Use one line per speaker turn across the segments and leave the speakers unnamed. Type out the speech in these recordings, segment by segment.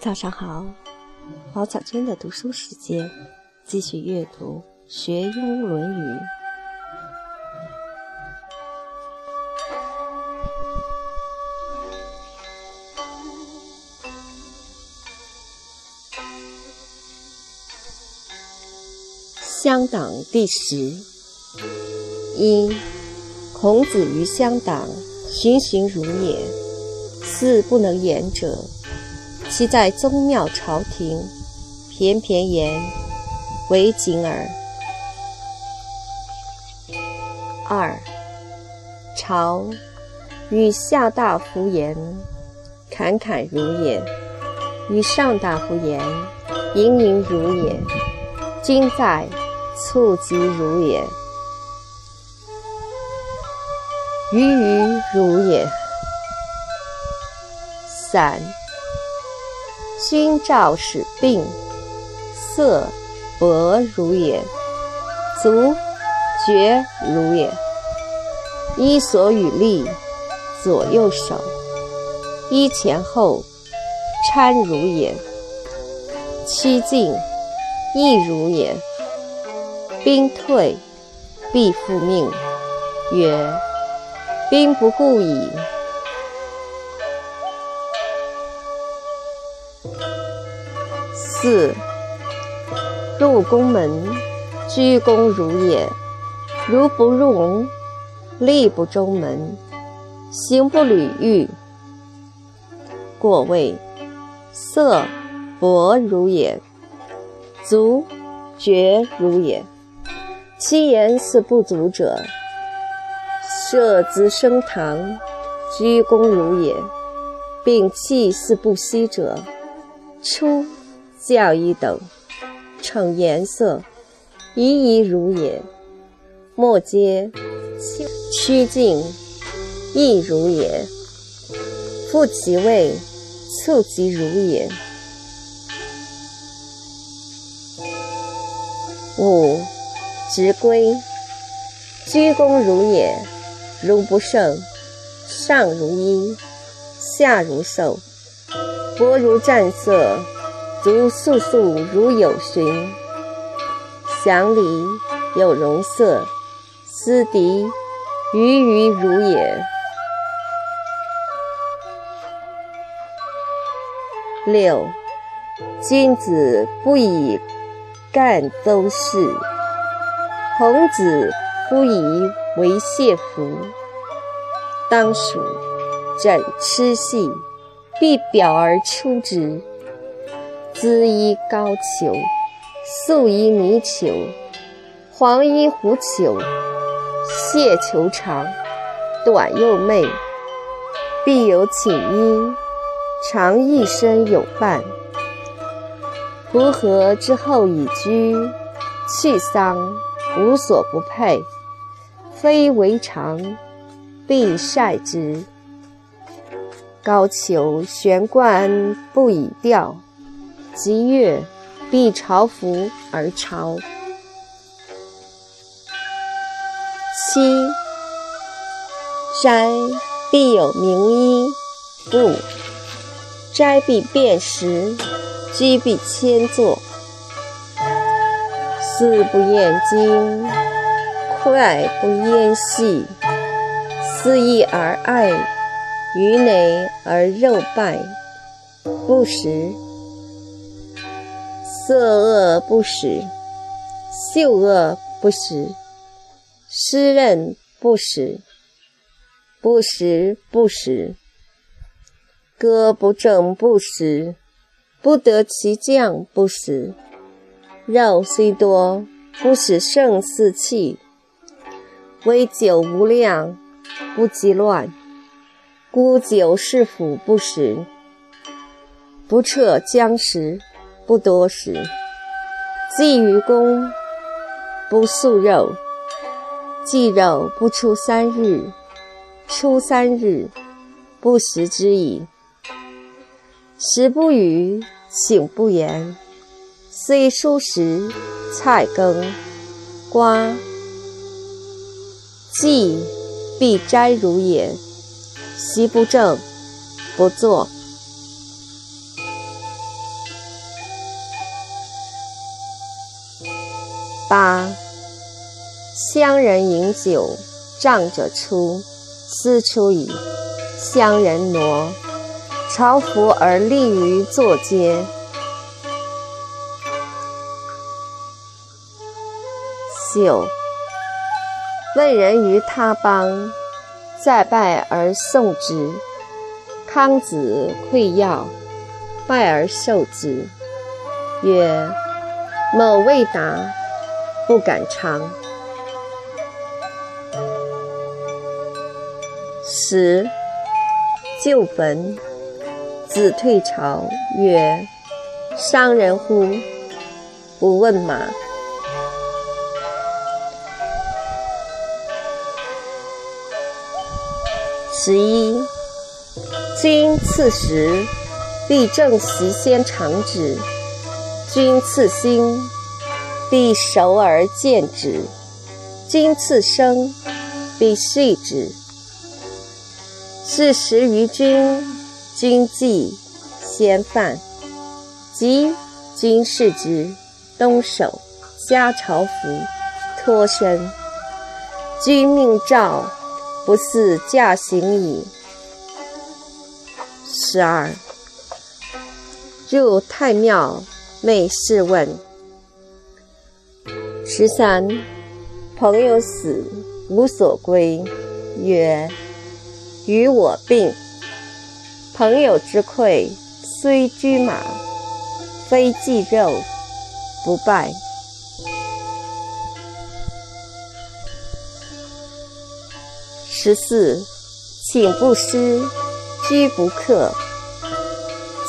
早上好，宝草娟的读书时间，继续阅读《学庸论语》。乡党第十。一，孔子于乡党，循循如也。四。不能言者，其在宗庙朝廷，偏偏言为谨耳。二，朝与下大夫言，侃侃如也；与上大夫言，盈盈如也。今在。促及如也，鱼鱼如也。三，君兆使病，色薄如也，足厥如也。衣所与立，左右手，衣前后，搀如也。趋近，亦如也。兵退，必复命。曰：兵不顾矣。四，入宫门，鞠躬如也。如不入宫，立不中门，行不履玉。过谓：色薄如也，足绝如也。其言似不足者，设资升堂，鞠躬如也；摒器似不息者，出教一等，逞颜色，仪仪如也。莫皆趋近，亦如也。复其位，促及如也。五。直归，鞠躬如也，如不胜，上如鹰，下如兽，薄如战色，足素素如有寻。祥礼有容色，斯敌鱼鱼如也。六，君子不以干邹事。孔子不以为谢服，当属枕螭细，必表而出之。姿衣高裘，素衣泥裘，黄衣狐裘，蟹裘长，短又媚，必有寝衣，常一身有伴。夫合之后以居，去丧。无所不佩，非为常，必晒之。高俅悬冠不以吊，吉月必朝服而朝。七斋必有名医，不斋必辨识，居必迁坐。思不厌精，快不厌细。思义而爱，鱼馁而肉败，不食。色恶不食，嗅恶不食，湿润不食，不食不食。歌不正不食，不得其将不食。肉虽多，不使胜似气；微酒无量，不积乱。孤酒是腐不食，不彻将食，不多食。祭于公，不素肉；祭肉不出三日，出三日，不食之矣。食不语，寝不言。虽蔬食，菜羹，瓜，既，必斋如也。席不正，不坐。八，乡人饮酒，仗者出，斯出矣。乡人挪，朝服而立于坐阶。九，问人于他邦，再拜而送之。康子馈要，拜而受之，曰：“某未达，不敢尝。”十，旧坟，子退朝，曰：“伤人乎？不问马。”十一，君赐食，必正席先尝之；君赐薪，必熟而见之；君次生，必畜之。是食于君，君既先饭，及君视之，东守，加朝服，脱身。君命诏。不似驾行矣。十二，入太庙，昧试问。十三，朋友死，无所归，曰：与我病。朋友之馈，虽居马，非祭肉，不拜。十四，寝不施，居不克。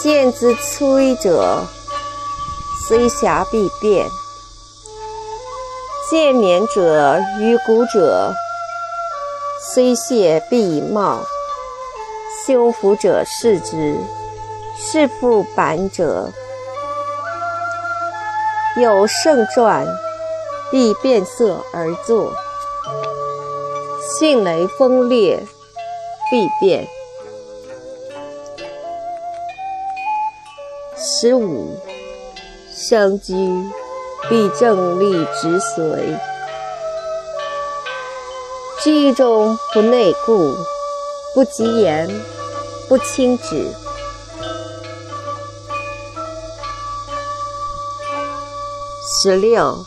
见之摧者，虽瑕必变；见冕者于古者，虽谢必以貌。修福者视之，是复板者，有胜传，必变色而作。迅雷锋烈，必变。十五，生居，必正立直随。居中不内顾，不及言，不轻止。十六。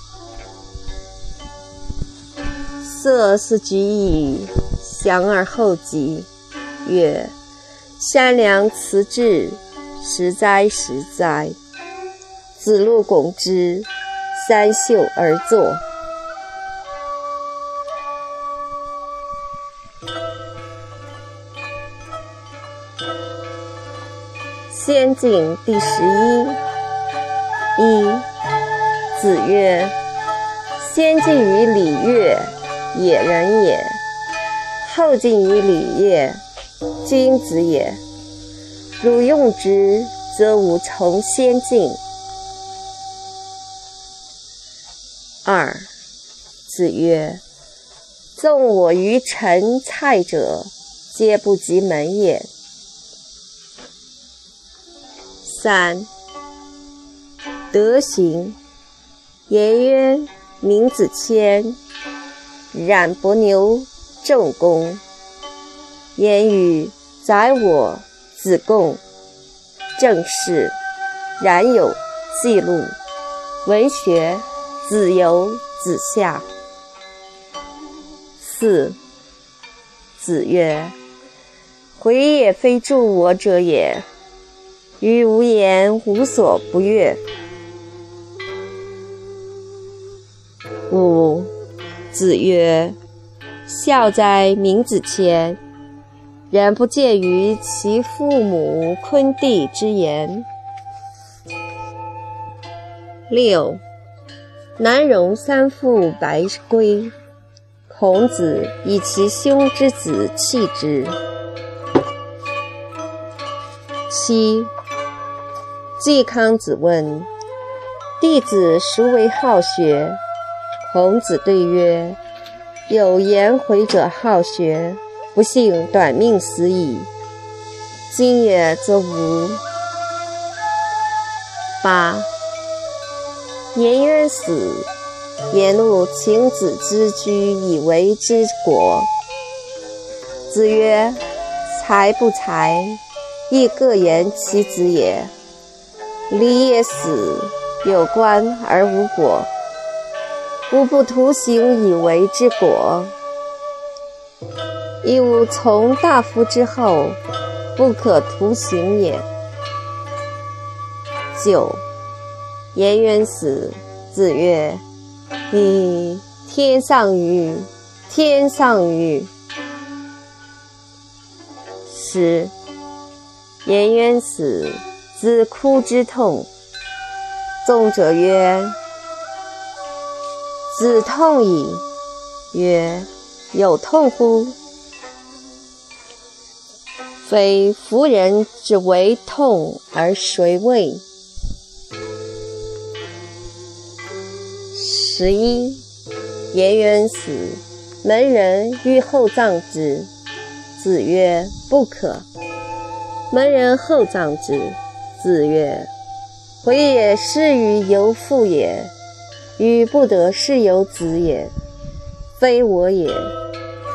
色思举矣，降而后及。曰：善良辞志，实哉实哉！子路拱之，三袖而坐。先进第十一。一子曰：先进于礼乐。野人也，后进于礼乐，君子也。汝用之，则吾从先进。二子曰：纵我于陈蔡者，皆不及门也。三德行，颜渊、闵子骞。冉伯牛仲弓，言语宰我子贡，正事冉有记录，文学子游子夏。四子曰：回也非助我者也，于无言无所不悦。五。子曰：“孝哉，闵子骞！人不见于其父母昆弟之言。”六，南戎三父白圭，孔子以其兄之子弃之。七，季康子问弟子孰为好学？孔子对曰：“有颜回者好学，不幸短命死矣。今也则无。”八，颜渊死，言怒请子之居以为之国。子曰：“才不才，亦各言其子也。礼也死，有官而无果，吾不图行以为之果。亦吾从大夫之后，不可图行也。”九，颜渊死。子曰：“你天上于天上于。”十，颜渊死，子哭之痛。纵者曰：“子痛矣。”曰：“有痛乎？非夫人之为痛而谁为？”十一，颜渊死，门人欲厚葬之。子曰：“不可。”门人厚葬之。子曰：“回也是于由父也，与不得是由子也，非我也，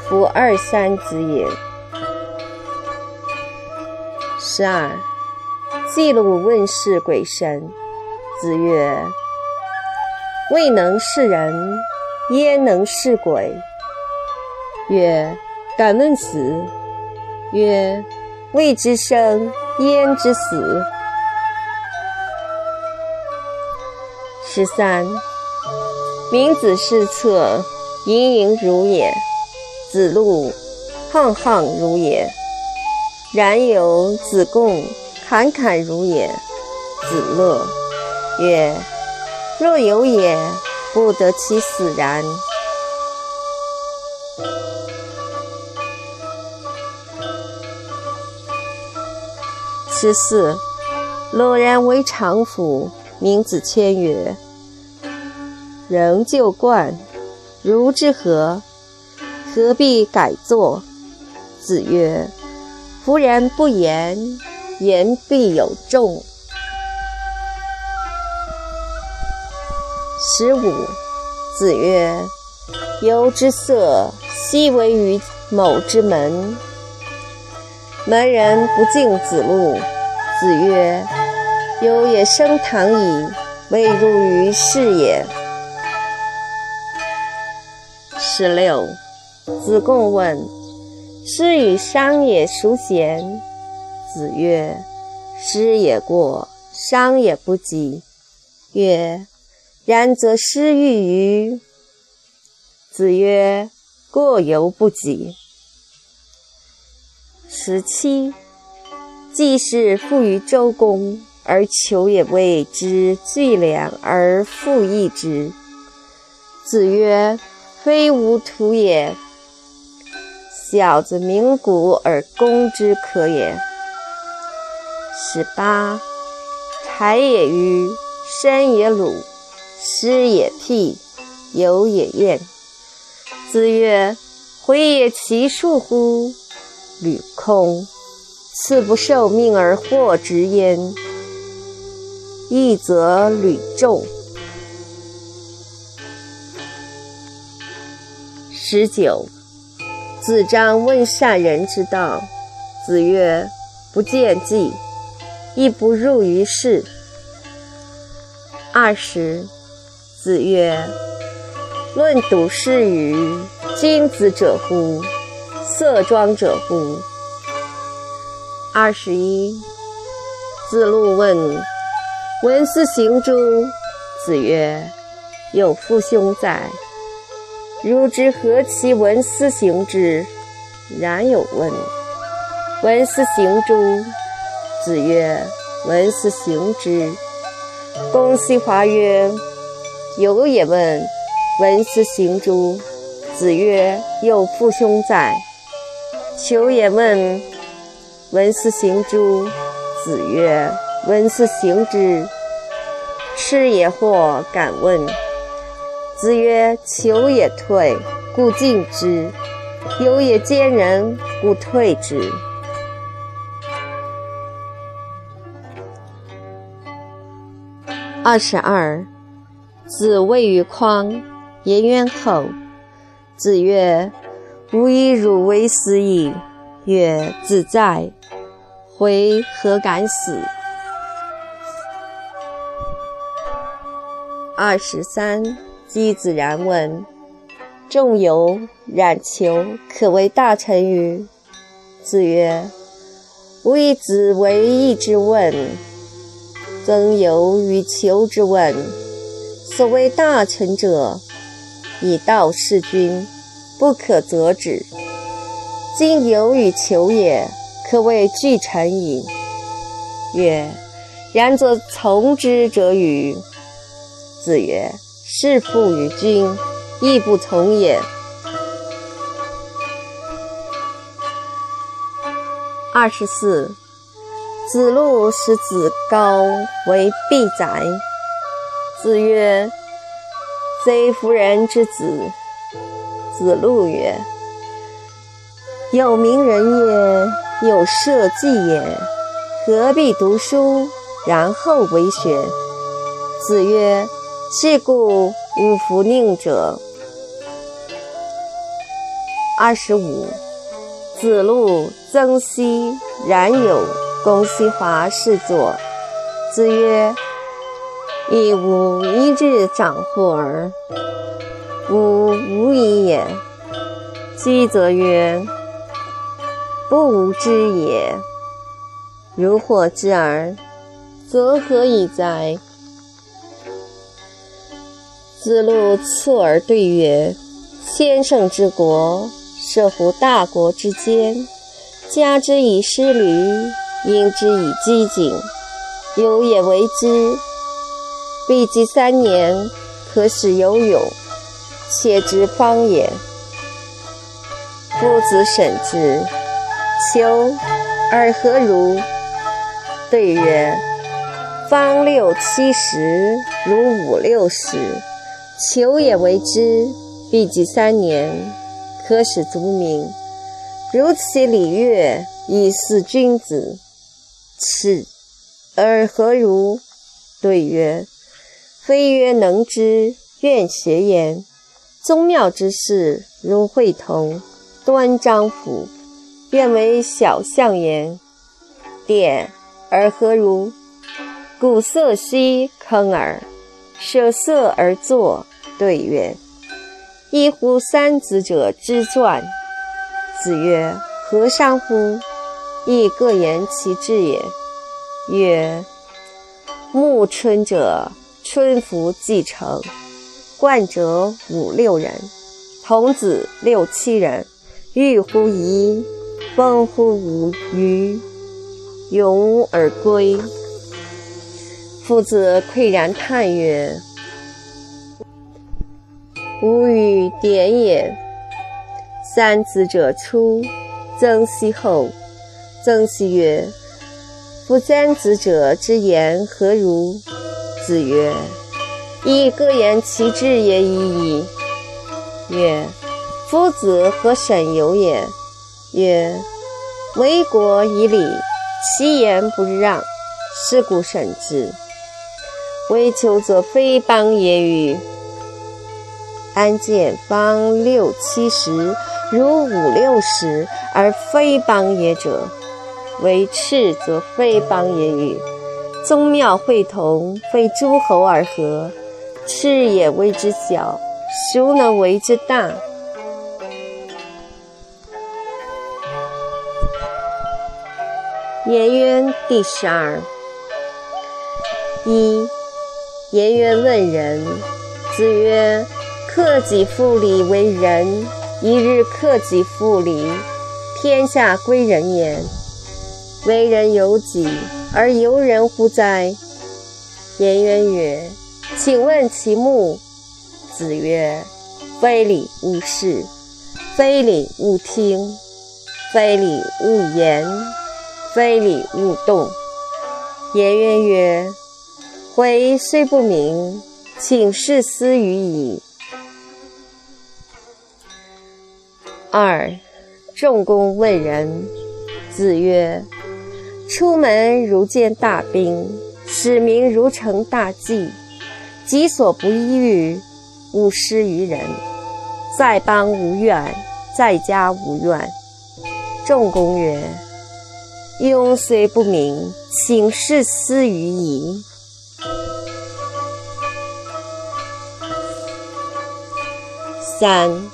夫二三子也。”十二，记录问世鬼神。子曰。未能是人，焉能是鬼？曰：敢问死。曰：未知生，焉知死？十三，明子失策，盈盈如也；子路，沆沆如也；然有子贡，侃侃如也。子乐曰。若有也，不得其死然。十四，鲁然为常府，名子谦曰：“仍旧惯，如之何？何必改作？”子曰：“夫人不言，言必有重。”十五，子曰：“由之色，奚为于某之门？”门人不敬子路。子曰：“由也升堂矣，未入于室也。”十六，子贡问：“师与商也孰贤？”子曰：“师也过，商也不及。”曰。然则失欲于子曰：“过犹不及。”十七，季氏富于周公，而求也为之巨良而复益之。子曰：“非吾徒也。小子鸣鼓而攻之可也。”十八，财也愚，山也鲁。师也辟，友也厌。子曰：“回也其恕乎？”履空，赐不受命而获之焉。义则履众。十九，子张问善人之道。子曰：“不见计，亦不入于事。”二十。子曰：“论笃是与？君子者乎？色庄者乎？”二十一。子路问：“闻斯行诸？”子曰：“有父兄在。”汝之何其闻斯行之？然有问：“闻斯行诸？”子曰：“闻斯行之。”公西华曰。有也问：“闻斯行诸？”子曰：“有父兄在。”求也问：“闻斯行诸？”子曰：“闻斯行之。”吃也或敢问。子曰：“求也退，故进之；有也兼人，故退之。”二十二。子谓于匡。颜渊后，子曰：“吾以汝为死矣。”曰：“子在，回何敢死？”二十三，姬子然问：“仲由、冉求可为大臣与？”子曰：“吾以子为义之问，曾由与求之问。所谓大臣者，以道事君，不可责止。今有与求也，可谓巨臣矣。”曰：“然则从之者与？”子曰：“事父与君，亦不从也。”二十四，子路使子高为必宰。子曰：“贼夫人之子。”子路曰：“有名人也，有社稷也，何必读书，然后为学？”子曰。是故无弗宁者。二十五，子路、曾皙、冉有、公西华侍坐。子曰：“亦吾一日长乎尔？吾无以也。”姬则曰：“不吾知也。如获之耳，则何以哉？”子路侧耳对曰：“先生之国，设乎大国之间，加之以失驴，因之以饥馑，有也为之。必及三年，可使有勇，且之方也。”夫子审之，求尔何如？对曰：“方六七十，如五六十。”求也为之，必及三年，可使足民。如其礼乐，以似君子。此而何如？对曰：非曰能之，愿学焉。宗庙之事，如会同、端章甫，愿为小相焉。典而何如？鼓瑟兮坑耳。舍色而作，对曰：“一乎三子者之传。”子曰：“何伤乎？亦各言其志也。”曰：“暮春者，春服既成，冠者五六人，童子六七人，欲乎沂，风乎舞雩，咏而归。”夫子喟然叹曰：“吾与点也。三子者出，曾皙后。曾皙曰：‘夫三子者之言何如？’子曰：‘亦各言其志也已矣。’曰：‘夫子何审由也？’曰：‘为国以礼，其言不让，是故审之。’为求则非邦也与？安见方六七十，如五六十，而非邦也者？为赤则非邦也与？宗庙会同，非诸侯而合，赤也为之小，孰能为之大？颜渊第十二。一。颜渊问仁，子曰：“克己复礼为仁。一日克己复礼，天下归仁焉。为人由己，而由人乎哉？”颜渊曰：“请问其目。”子曰：“非礼勿视，非礼勿听，非礼勿言，非礼勿动。”颜渊曰。回虽不明，请示思语矣。二，仲弓问仁。子曰：“出门如见大兵，使民如承大祭。己所不欲，勿施于人，在邦无怨，在家无怨。仲公曰：“庸虽不明，请事思于矣。”三，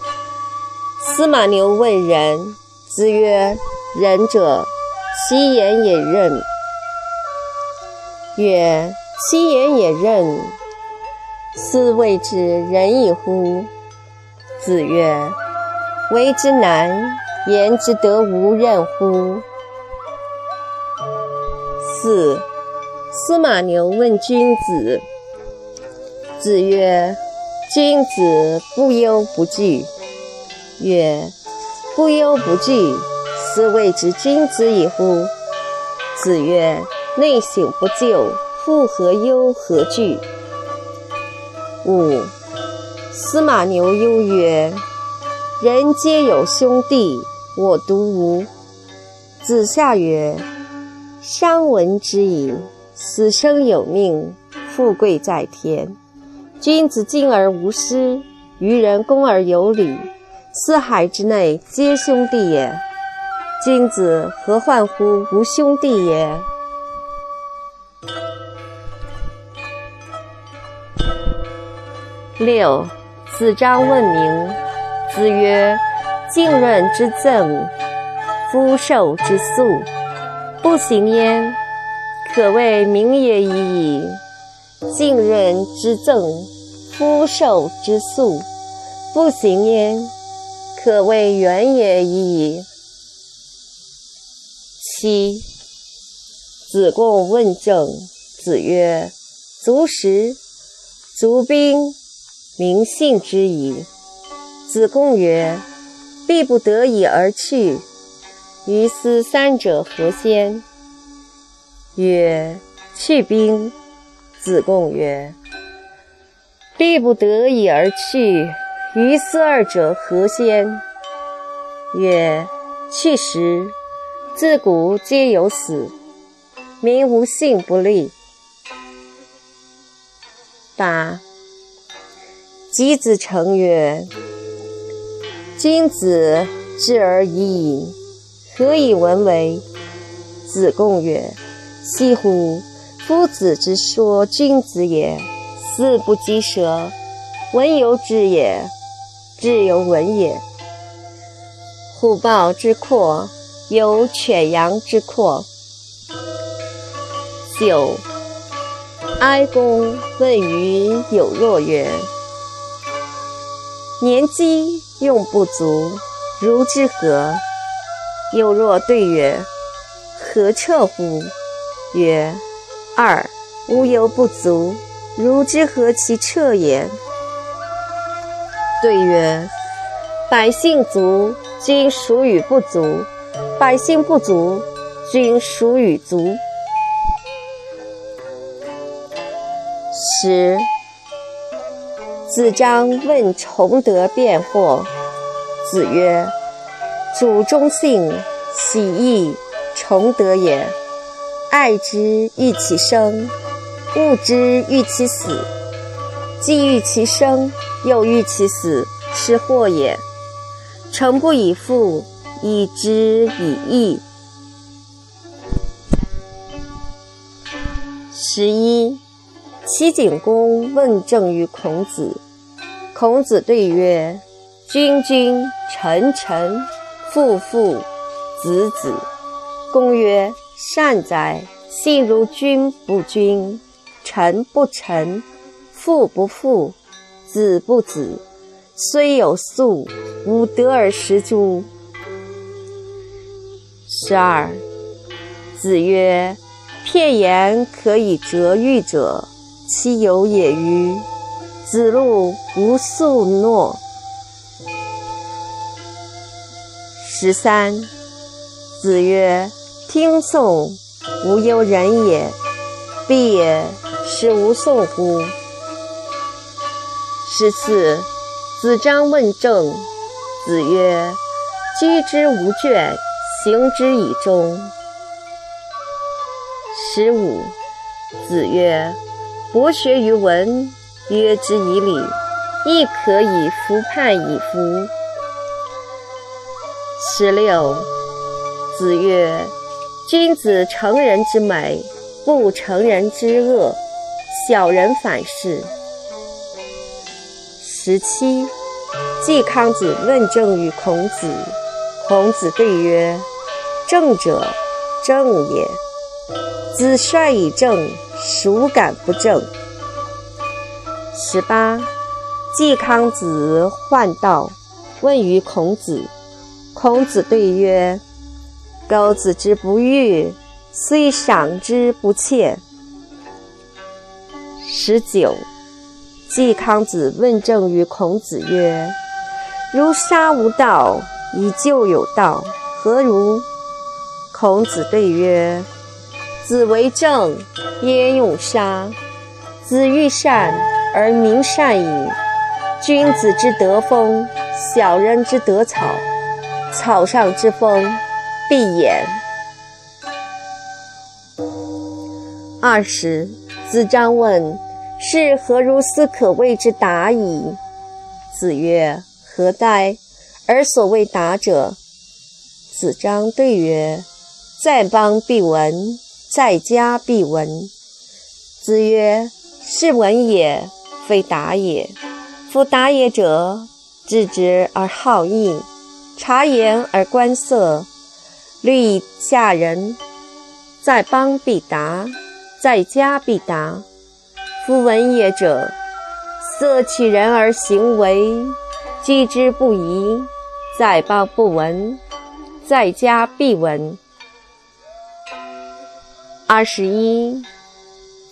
司马牛问仁，子曰：“仁者，其言也任。”曰：“其言也任，斯谓之仁矣乎？”子曰：“为之难，言之得无任乎？”四，司马牛问君子，子曰。君子不忧不惧。曰：不忧不惧，斯谓之君子矣乎？子曰：内省不疚，复何忧何惧？五。司马牛忧曰：人皆有兄弟，我独无。子夏曰：商闻之矣，死生有命，富贵在天。君子敬而无失，于人恭而有礼，四海之内皆兄弟也。君子何患乎无兄弟也？六，子张问名。子曰：敬任之赠，夫受之粟，不行焉，可谓名也已矣。敬任之赠，夫受之粟，不行焉，可谓远也已矣。七，子贡问政。子曰：足食，足兵，民信之矣。子贡曰：必不得已而去，于斯三者何先？曰：去兵。子贡曰：“必不得已而去，于斯二者何先？”曰：“去时，自古皆有死，民无信不立。”八。箕子成曰：“君子质而已矣，何以文为？”子贡曰：“惜乎！”夫子之说君子也，斯不积舌。文由之也，智由文也。虎豹之阔，有犬羊之阔。九。哀公问于有若曰：“年饥用不足，如之何？”有若对曰：“何彻乎？”曰。二无犹不足，如之何其彻也？对曰：百姓足，君孰与不足；百姓不足，君孰与足？十。子张问崇德辩惑。子曰：主忠信，喜义，崇德也。爱之欲其生，恶之欲其死。既欲其生，又欲其死，是祸也。诚不以富，以知以义。十一，齐景公问政于孔子。孔子对曰：“君君，臣臣，父父，子子。”公曰。善哉！信如君不君，臣不臣，父不父，子不子，虽有粟，吾得而食诸？十二。子曰：“片言可以折喻者，其有也与？”子路无宿诺。十三。子曰。听讼，无忧人也；必也，是无讼乎？十四，子张问政。子曰：居之无倦，行之以忠。十五，子曰：博学于文，约之以礼；亦可以服判以服。十六，子曰：“君子成人之美，不成人之恶。小人反是。”十七，季康子问政于孔子，孔子对曰：“正者，正也。子帅以正，孰敢不正？”十八，季康子患道，问于孔子。孔子对曰：“苟子之不欲，虽赏之不窃。”十九，季康子问政于孔子曰：“如杀无道，以救有道，何如？”孔子对曰：“子为政，焉用杀？子欲善而民善矣。君子之德风，小人之德草。”草上之风，必偃。二十，子张问：“是何如斯可谓之达矣？”子曰：“何哉？而所谓达者。”子张对曰：“在邦必闻，在家必闻。”子曰：“是闻也，非达也。夫达也者，知之而好义。”察言而观色，虑以下人，在邦必达，在家必达。夫闻也者，色取人而行为，居之不疑。在邦不闻，在家必闻。二十一，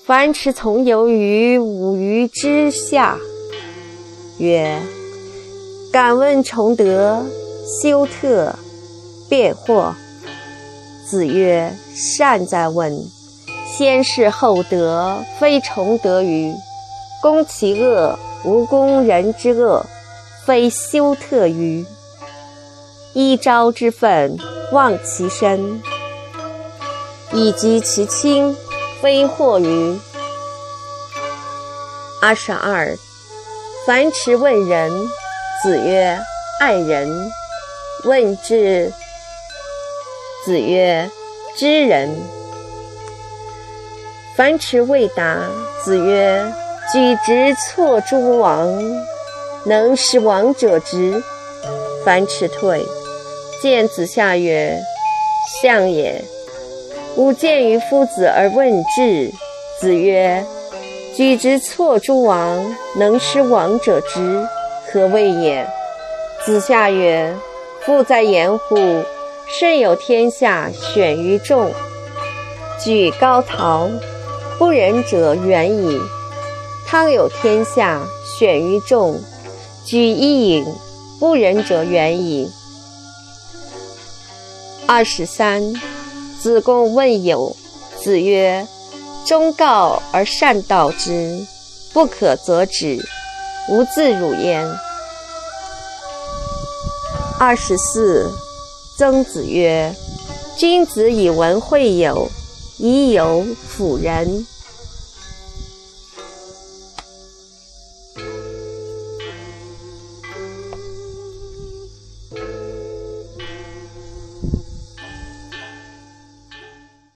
樊迟从游于五鱼之下，曰：“敢问崇德。”修特，辩惑。子曰：“善哉问！先事后德，非崇德于攻其恶，无攻人之恶，非修特于一朝之愤，忘其身，以及其亲，非惑于。”二十二，樊迟问仁，子曰：“爱人。”问智，子曰：“知人。”樊迟未答，子曰：“举直错诸王，能使王者直。”樊迟退，见子夏曰：“相也，吾见于夫子而问智。”子曰：“举直错诸王，能失王者直，何谓也？”子夏曰。富在言乎？舜有天下，选于众，举高陶，不仁者远矣。汤有天下，选于众，举伊尹，不仁者远矣。二十三，子贡问友，子曰：“忠告而善道之，不可则止，无自辱焉。”二十四，曾子曰：“君子以文会友，以友辅仁。”